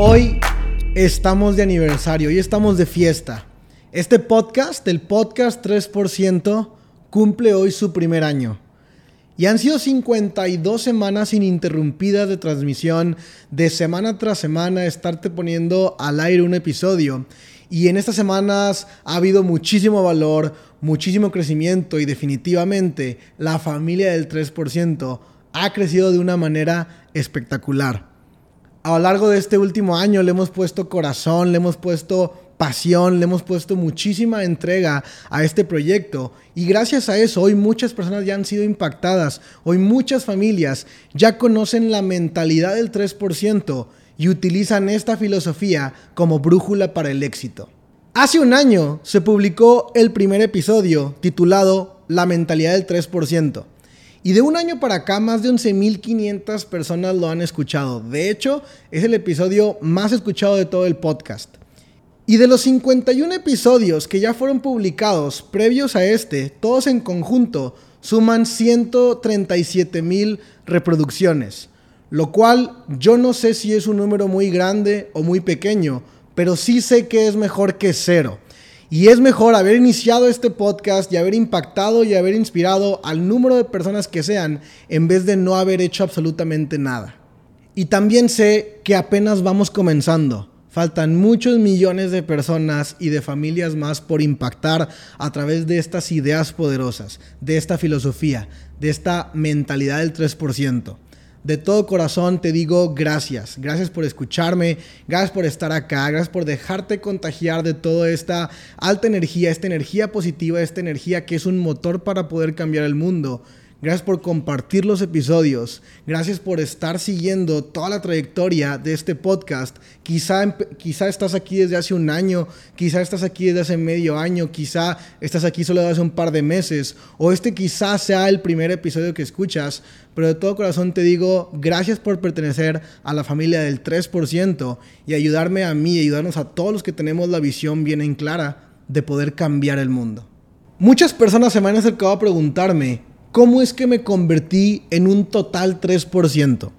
Hoy estamos de aniversario, hoy estamos de fiesta. Este podcast, el podcast 3%, cumple hoy su primer año. Y han sido 52 semanas ininterrumpidas de transmisión, de semana tras semana, estarte poniendo al aire un episodio. Y en estas semanas ha habido muchísimo valor, muchísimo crecimiento y definitivamente la familia del 3% ha crecido de una manera espectacular a lo largo de este último año le hemos puesto corazón, le hemos puesto pasión, le hemos puesto muchísima entrega a este proyecto y gracias a eso hoy muchas personas ya han sido impactadas, hoy muchas familias ya conocen la mentalidad del 3% y utilizan esta filosofía como brújula para el éxito. Hace un año se publicó el primer episodio titulado La mentalidad del 3%. Y de un año para acá, más de 11.500 personas lo han escuchado. De hecho, es el episodio más escuchado de todo el podcast. Y de los 51 episodios que ya fueron publicados previos a este, todos en conjunto suman 137.000 reproducciones. Lo cual yo no sé si es un número muy grande o muy pequeño, pero sí sé que es mejor que cero. Y es mejor haber iniciado este podcast y haber impactado y haber inspirado al número de personas que sean en vez de no haber hecho absolutamente nada. Y también sé que apenas vamos comenzando. Faltan muchos millones de personas y de familias más por impactar a través de estas ideas poderosas, de esta filosofía, de esta mentalidad del 3% de todo corazón te digo gracias. Gracias por escucharme, gracias por estar acá, gracias por dejarte contagiar de toda esta alta energía, esta energía positiva, esta energía que es un motor para poder cambiar el mundo. Gracias por compartir los episodios. Gracias por estar siguiendo toda la trayectoria de este podcast. Quizá, estás aquí desde hace un año, quizá estás aquí desde hace medio año, quizá estás aquí solo desde hace un par de meses, o este quizá sea el primer episodio que escuchas, pero de todo corazón te digo gracias por pertenecer a la familia del 3% y ayudarme a mí ayudarnos a todos los que tenemos la visión bien en clara de poder cambiar el mundo. Muchas personas se me han acercado a preguntarme, ¿Cómo es que me convertí en un total 3%?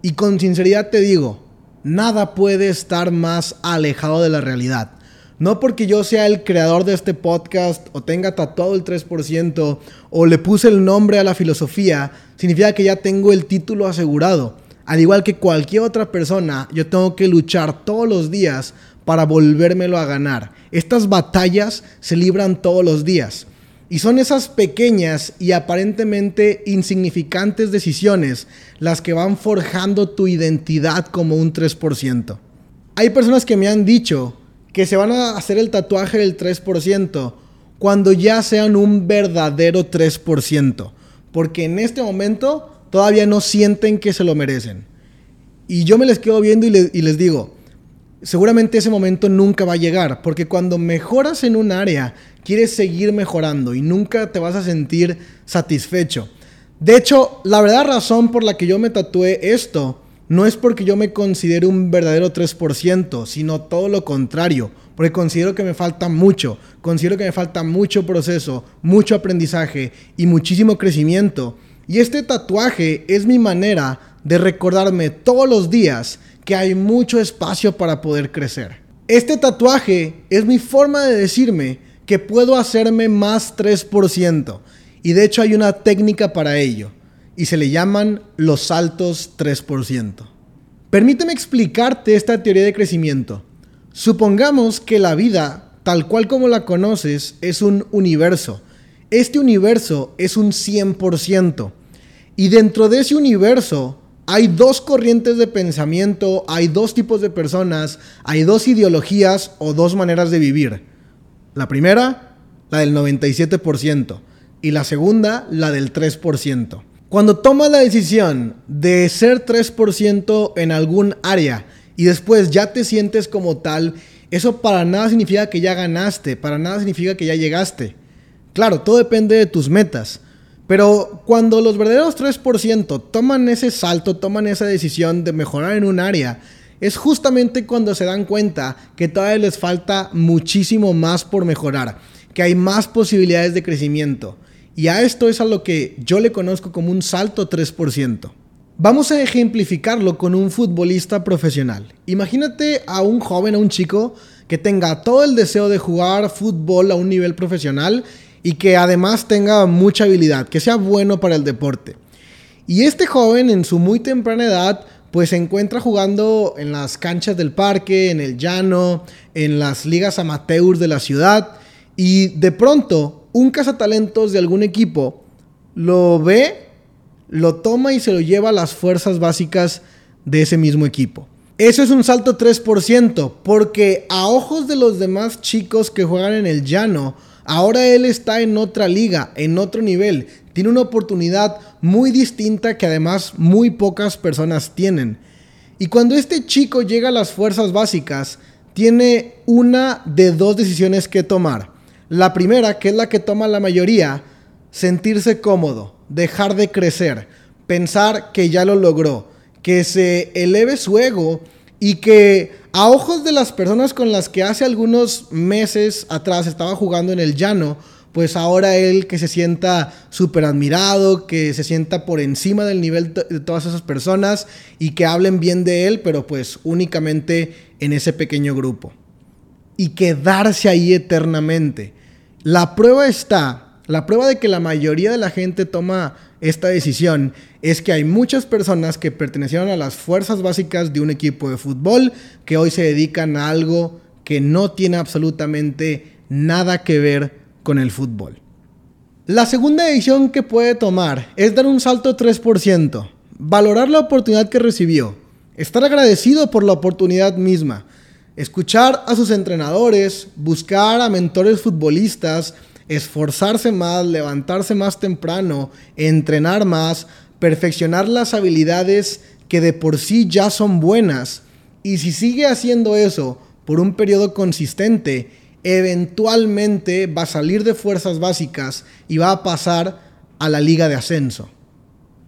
Y con sinceridad te digo, nada puede estar más alejado de la realidad. No porque yo sea el creador de este podcast o tenga tatuado el 3% o le puse el nombre a la filosofía, significa que ya tengo el título asegurado. Al igual que cualquier otra persona, yo tengo que luchar todos los días para volvérmelo a ganar. Estas batallas se libran todos los días. Y son esas pequeñas y aparentemente insignificantes decisiones las que van forjando tu identidad como un 3%. Hay personas que me han dicho que se van a hacer el tatuaje del 3% cuando ya sean un verdadero 3%, porque en este momento todavía no sienten que se lo merecen. Y yo me les quedo viendo y, y les digo, seguramente ese momento nunca va a llegar, porque cuando mejoras en un área quieres seguir mejorando y nunca te vas a sentir satisfecho. De hecho, la verdadera razón por la que yo me tatué esto no es porque yo me considere un verdadero 3%, sino todo lo contrario, porque considero que me falta mucho, considero que me falta mucho proceso, mucho aprendizaje y muchísimo crecimiento. Y este tatuaje es mi manera de recordarme todos los días que hay mucho espacio para poder crecer. Este tatuaje es mi forma de decirme que puedo hacerme más 3%. Y de hecho hay una técnica para ello. Y se le llaman los saltos 3%. Permíteme explicarte esta teoría de crecimiento. Supongamos que la vida, tal cual como la conoces, es un universo. Este universo es un 100%. Y dentro de ese universo hay dos corrientes de pensamiento, hay dos tipos de personas, hay dos ideologías o dos maneras de vivir. La primera, la del 97%. Y la segunda, la del 3%. Cuando tomas la decisión de ser 3% en algún área y después ya te sientes como tal, eso para nada significa que ya ganaste, para nada significa que ya llegaste. Claro, todo depende de tus metas. Pero cuando los verdaderos 3% toman ese salto, toman esa decisión de mejorar en un área, es justamente cuando se dan cuenta que todavía les falta muchísimo más por mejorar, que hay más posibilidades de crecimiento. Y a esto es a lo que yo le conozco como un salto 3%. Vamos a ejemplificarlo con un futbolista profesional. Imagínate a un joven, a un chico que tenga todo el deseo de jugar fútbol a un nivel profesional y que además tenga mucha habilidad, que sea bueno para el deporte. Y este joven en su muy temprana edad pues se encuentra jugando en las canchas del parque, en el llano, en las ligas amateurs de la ciudad y de pronto un cazatalentos de algún equipo lo ve lo toma y se lo lleva a las fuerzas básicas de ese mismo equipo. Eso es un salto 3%, porque a ojos de los demás chicos que juegan en el llano, ahora él está en otra liga, en otro nivel. Tiene una oportunidad muy distinta que además muy pocas personas tienen. Y cuando este chico llega a las fuerzas básicas, tiene una de dos decisiones que tomar. La primera, que es la que toma la mayoría, sentirse cómodo dejar de crecer, pensar que ya lo logró, que se eleve su ego y que a ojos de las personas con las que hace algunos meses atrás estaba jugando en el llano, pues ahora él que se sienta súper admirado, que se sienta por encima del nivel de todas esas personas y que hablen bien de él, pero pues únicamente en ese pequeño grupo. Y quedarse ahí eternamente. La prueba está la prueba de que la mayoría de la gente toma esta decisión es que hay muchas personas que pertenecieron a las fuerzas básicas de un equipo de fútbol que hoy se dedican a algo que no tiene absolutamente nada que ver con el fútbol. La segunda decisión que puede tomar es dar un salto 3%, valorar la oportunidad que recibió, estar agradecido por la oportunidad misma, escuchar a sus entrenadores, buscar a mentores futbolistas, esforzarse más, levantarse más temprano, entrenar más, perfeccionar las habilidades que de por sí ya son buenas. Y si sigue haciendo eso por un periodo consistente, eventualmente va a salir de fuerzas básicas y va a pasar a la liga de ascenso.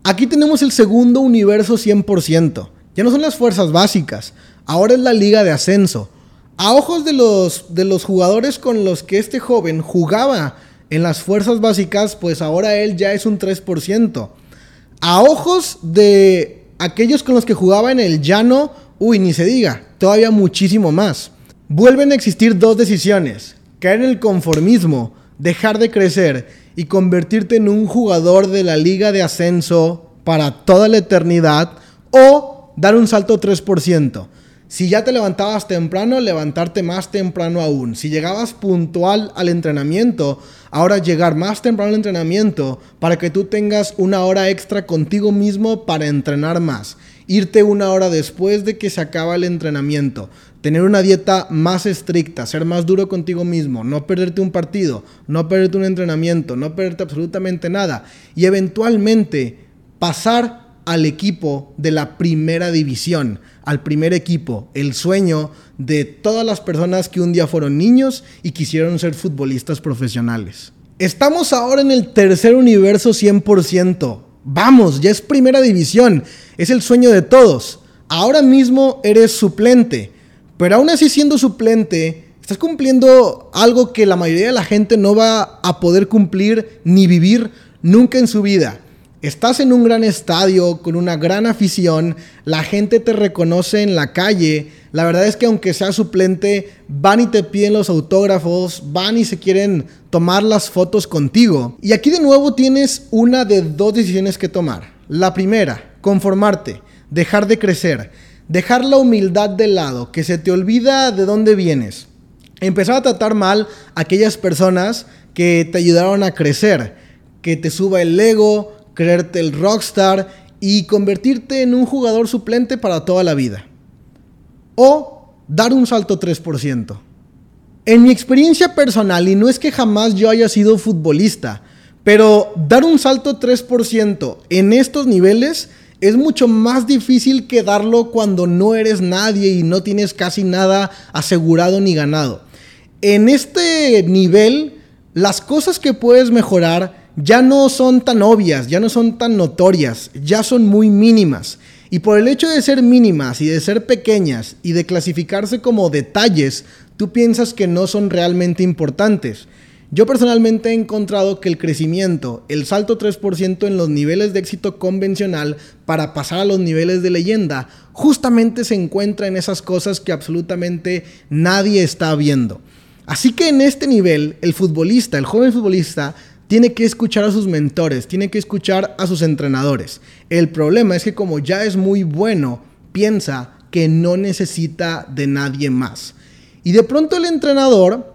Aquí tenemos el segundo universo 100%. Ya no son las fuerzas básicas, ahora es la liga de ascenso a ojos de los, de los jugadores con los que este joven jugaba en las fuerzas básicas, pues ahora él ya es un 3%. A ojos de aquellos con los que jugaba en el llano, uy, ni se diga, todavía muchísimo más. Vuelven a existir dos decisiones, caer en el conformismo, dejar de crecer y convertirte en un jugador de la liga de ascenso para toda la eternidad o dar un salto 3%. Si ya te levantabas temprano, levantarte más temprano aún. Si llegabas puntual al entrenamiento, ahora llegar más temprano al entrenamiento para que tú tengas una hora extra contigo mismo para entrenar más. Irte una hora después de que se acaba el entrenamiento. Tener una dieta más estricta, ser más duro contigo mismo, no perderte un partido, no perderte un entrenamiento, no perderte absolutamente nada. Y eventualmente pasar al equipo de la primera división, al primer equipo, el sueño de todas las personas que un día fueron niños y quisieron ser futbolistas profesionales. Estamos ahora en el tercer universo 100%. Vamos, ya es primera división, es el sueño de todos. Ahora mismo eres suplente, pero aún así siendo suplente, estás cumpliendo algo que la mayoría de la gente no va a poder cumplir ni vivir nunca en su vida. Estás en un gran estadio con una gran afición, la gente te reconoce en la calle. La verdad es que aunque sea suplente, van y te piden los autógrafos, van y se quieren tomar las fotos contigo. Y aquí de nuevo tienes una de dos decisiones que tomar. La primera, conformarte, dejar de crecer, dejar la humildad de lado, que se te olvida de dónde vienes. Empezar a tratar mal a aquellas personas que te ayudaron a crecer, que te suba el ego, creerte el rockstar y convertirte en un jugador suplente para toda la vida. O dar un salto 3%. En mi experiencia personal, y no es que jamás yo haya sido futbolista, pero dar un salto 3% en estos niveles es mucho más difícil que darlo cuando no eres nadie y no tienes casi nada asegurado ni ganado. En este nivel, las cosas que puedes mejorar ya no son tan obvias, ya no son tan notorias, ya son muy mínimas. Y por el hecho de ser mínimas y de ser pequeñas y de clasificarse como detalles, tú piensas que no son realmente importantes. Yo personalmente he encontrado que el crecimiento, el salto 3% en los niveles de éxito convencional para pasar a los niveles de leyenda, justamente se encuentra en esas cosas que absolutamente nadie está viendo. Así que en este nivel, el futbolista, el joven futbolista, tiene que escuchar a sus mentores, tiene que escuchar a sus entrenadores. El problema es que como ya es muy bueno, piensa que no necesita de nadie más. Y de pronto el entrenador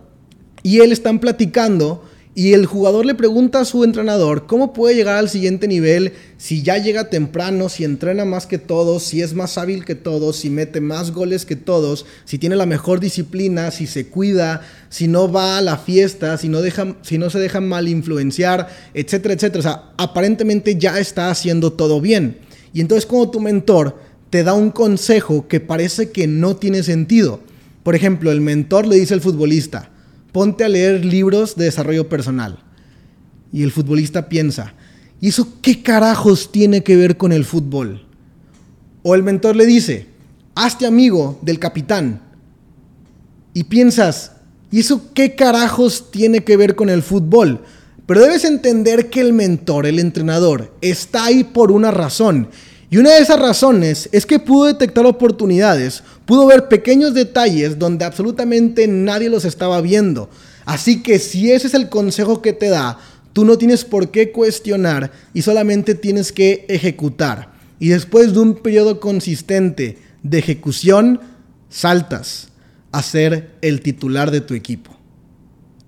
y él están platicando y el jugador le pregunta a su entrenador cómo puede llegar al siguiente nivel si ya llega temprano, si entrena más que todos, si es más hábil que todos, si mete más goles que todos, si tiene la mejor disciplina, si se cuida, si no va a la fiesta, si no, si no se deja mal influenciar, etcétera, etcétera. O sea, aparentemente ya está haciendo todo bien. Y entonces como tu mentor te da un consejo que parece que no tiene sentido. Por ejemplo, el mentor le dice al futbolista, ponte a leer libros de desarrollo personal. Y el futbolista piensa, ¿y eso qué carajos tiene que ver con el fútbol? O el mentor le dice, hazte amigo del capitán. Y piensas, ¿y eso qué carajos tiene que ver con el fútbol? Pero debes entender que el mentor, el entrenador, está ahí por una razón. Y una de esas razones es que pudo detectar oportunidades, pudo ver pequeños detalles donde absolutamente nadie los estaba viendo. Así que si ese es el consejo que te da, tú no tienes por qué cuestionar y solamente tienes que ejecutar. Y después de un periodo consistente de ejecución, saltas a ser el titular de tu equipo.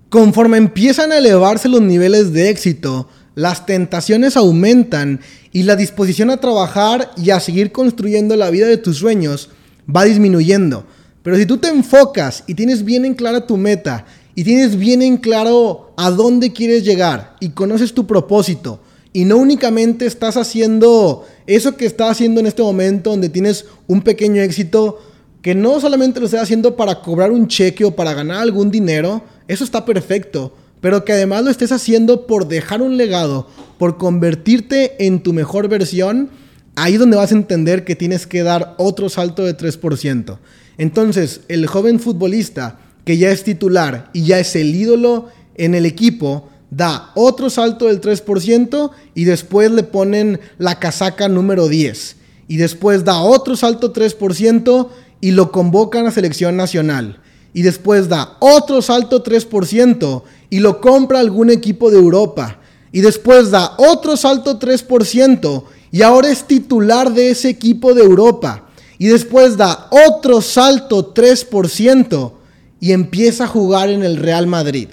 Conforme empiezan a elevarse los niveles de éxito, las tentaciones aumentan y la disposición a trabajar y a seguir construyendo la vida de tus sueños va disminuyendo. Pero si tú te enfocas y tienes bien en clara tu meta y tienes bien en claro a dónde quieres llegar y conoces tu propósito y no únicamente estás haciendo eso que estás haciendo en este momento donde tienes un pequeño éxito, que no solamente lo estás haciendo para cobrar un cheque o para ganar algún dinero, eso está perfecto pero que además lo estés haciendo por dejar un legado, por convertirte en tu mejor versión, ahí es donde vas a entender que tienes que dar otro salto de 3%. Entonces, el joven futbolista que ya es titular y ya es el ídolo en el equipo, da otro salto del 3% y después le ponen la casaca número 10. Y después da otro salto 3% y lo convocan a selección nacional. Y después da otro salto 3% y lo compra algún equipo de Europa. Y después da otro salto 3% y ahora es titular de ese equipo de Europa. Y después da otro salto 3% y empieza a jugar en el Real Madrid.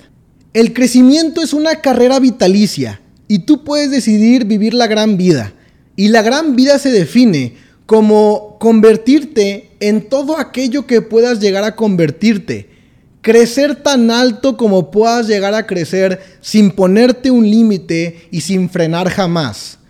El crecimiento es una carrera vitalicia y tú puedes decidir vivir la gran vida. Y la gran vida se define como convertirte en todo aquello que puedas llegar a convertirte crecer tan alto como puedas llegar a crecer sin ponerte un límite y sin frenar jamás.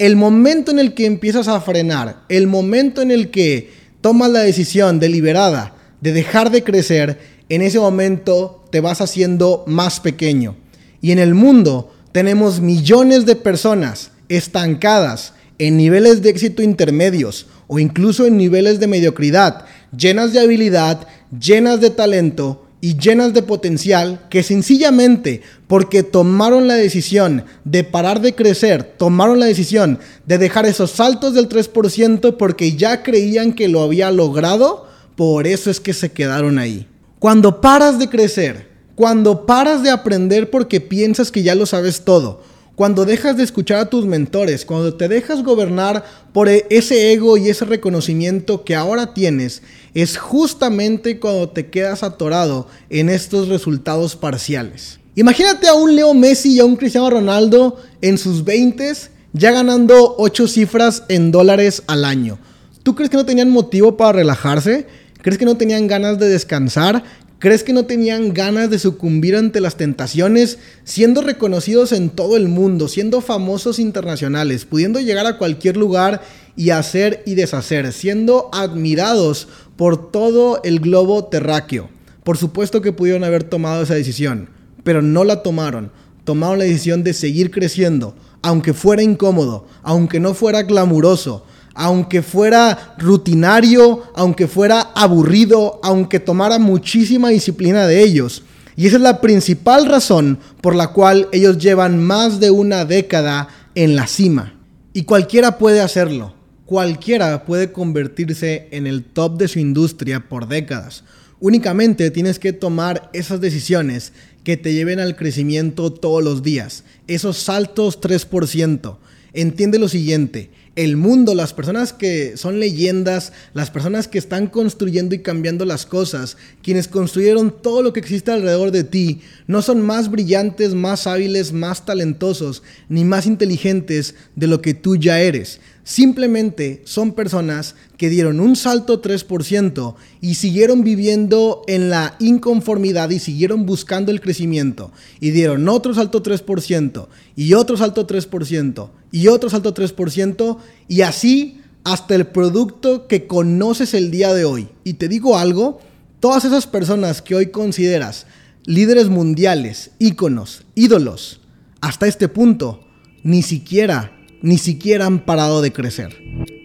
El momento en el que empiezas a frenar, el momento en el que tomas la decisión deliberada de dejar de crecer, en ese momento te vas haciendo más pequeño. Y en el mundo tenemos millones de personas estancadas en niveles de éxito intermedios o incluso en niveles de mediocridad, llenas de habilidad, llenas de talento y llenas de potencial que sencillamente porque tomaron la decisión de parar de crecer, tomaron la decisión de dejar esos saltos del 3% porque ya creían que lo había logrado, por eso es que se quedaron ahí. Cuando paras de crecer, cuando paras de aprender porque piensas que ya lo sabes todo, cuando dejas de escuchar a tus mentores, cuando te dejas gobernar por e-, ese ego y ese reconocimiento que ahora tienes, es justamente cuando te quedas atorado en estos resultados parciales. Imagínate a un Leo Messi y a un Cristiano Ronaldo en sus 20 ya ganando 8 cifras en dólares al año. ¿Tú crees que no tenían motivo para relajarse? ¿Crees que no tenían ganas de descansar? ¿Crees que no tenían ganas de sucumbir ante las tentaciones, siendo reconocidos en todo el mundo, siendo famosos internacionales, pudiendo llegar a cualquier lugar y hacer y deshacer, siendo admirados por todo el globo terráqueo? Por supuesto que pudieron haber tomado esa decisión, pero no la tomaron. Tomaron la decisión de seguir creciendo, aunque fuera incómodo, aunque no fuera glamuroso, aunque fuera rutinario, aunque fuera aburrido, aunque tomara muchísima disciplina de ellos. Y esa es la principal razón por la cual ellos llevan más de una década en la cima. Y cualquiera puede hacerlo. Cualquiera puede convertirse en el top de su industria por décadas. Únicamente tienes que tomar esas decisiones que te lleven al crecimiento todos los días. Esos saltos 3%. Entiende lo siguiente, el mundo, las personas que son leyendas, las personas que están construyendo y cambiando las cosas, quienes construyeron todo lo que existe alrededor de ti, no son más brillantes, más hábiles, más talentosos, ni más inteligentes de lo que tú ya eres. Simplemente son personas que dieron un salto 3% y siguieron viviendo en la inconformidad y siguieron buscando el crecimiento. Y dieron otro salto 3% y otro salto 3% y otro salto 3% y así hasta el producto que conoces el día de hoy. Y te digo algo, todas esas personas que hoy consideras líderes mundiales, íconos, ídolos, hasta este punto, ni siquiera, ni siquiera han parado de crecer.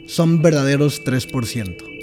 Son verdaderos 3%.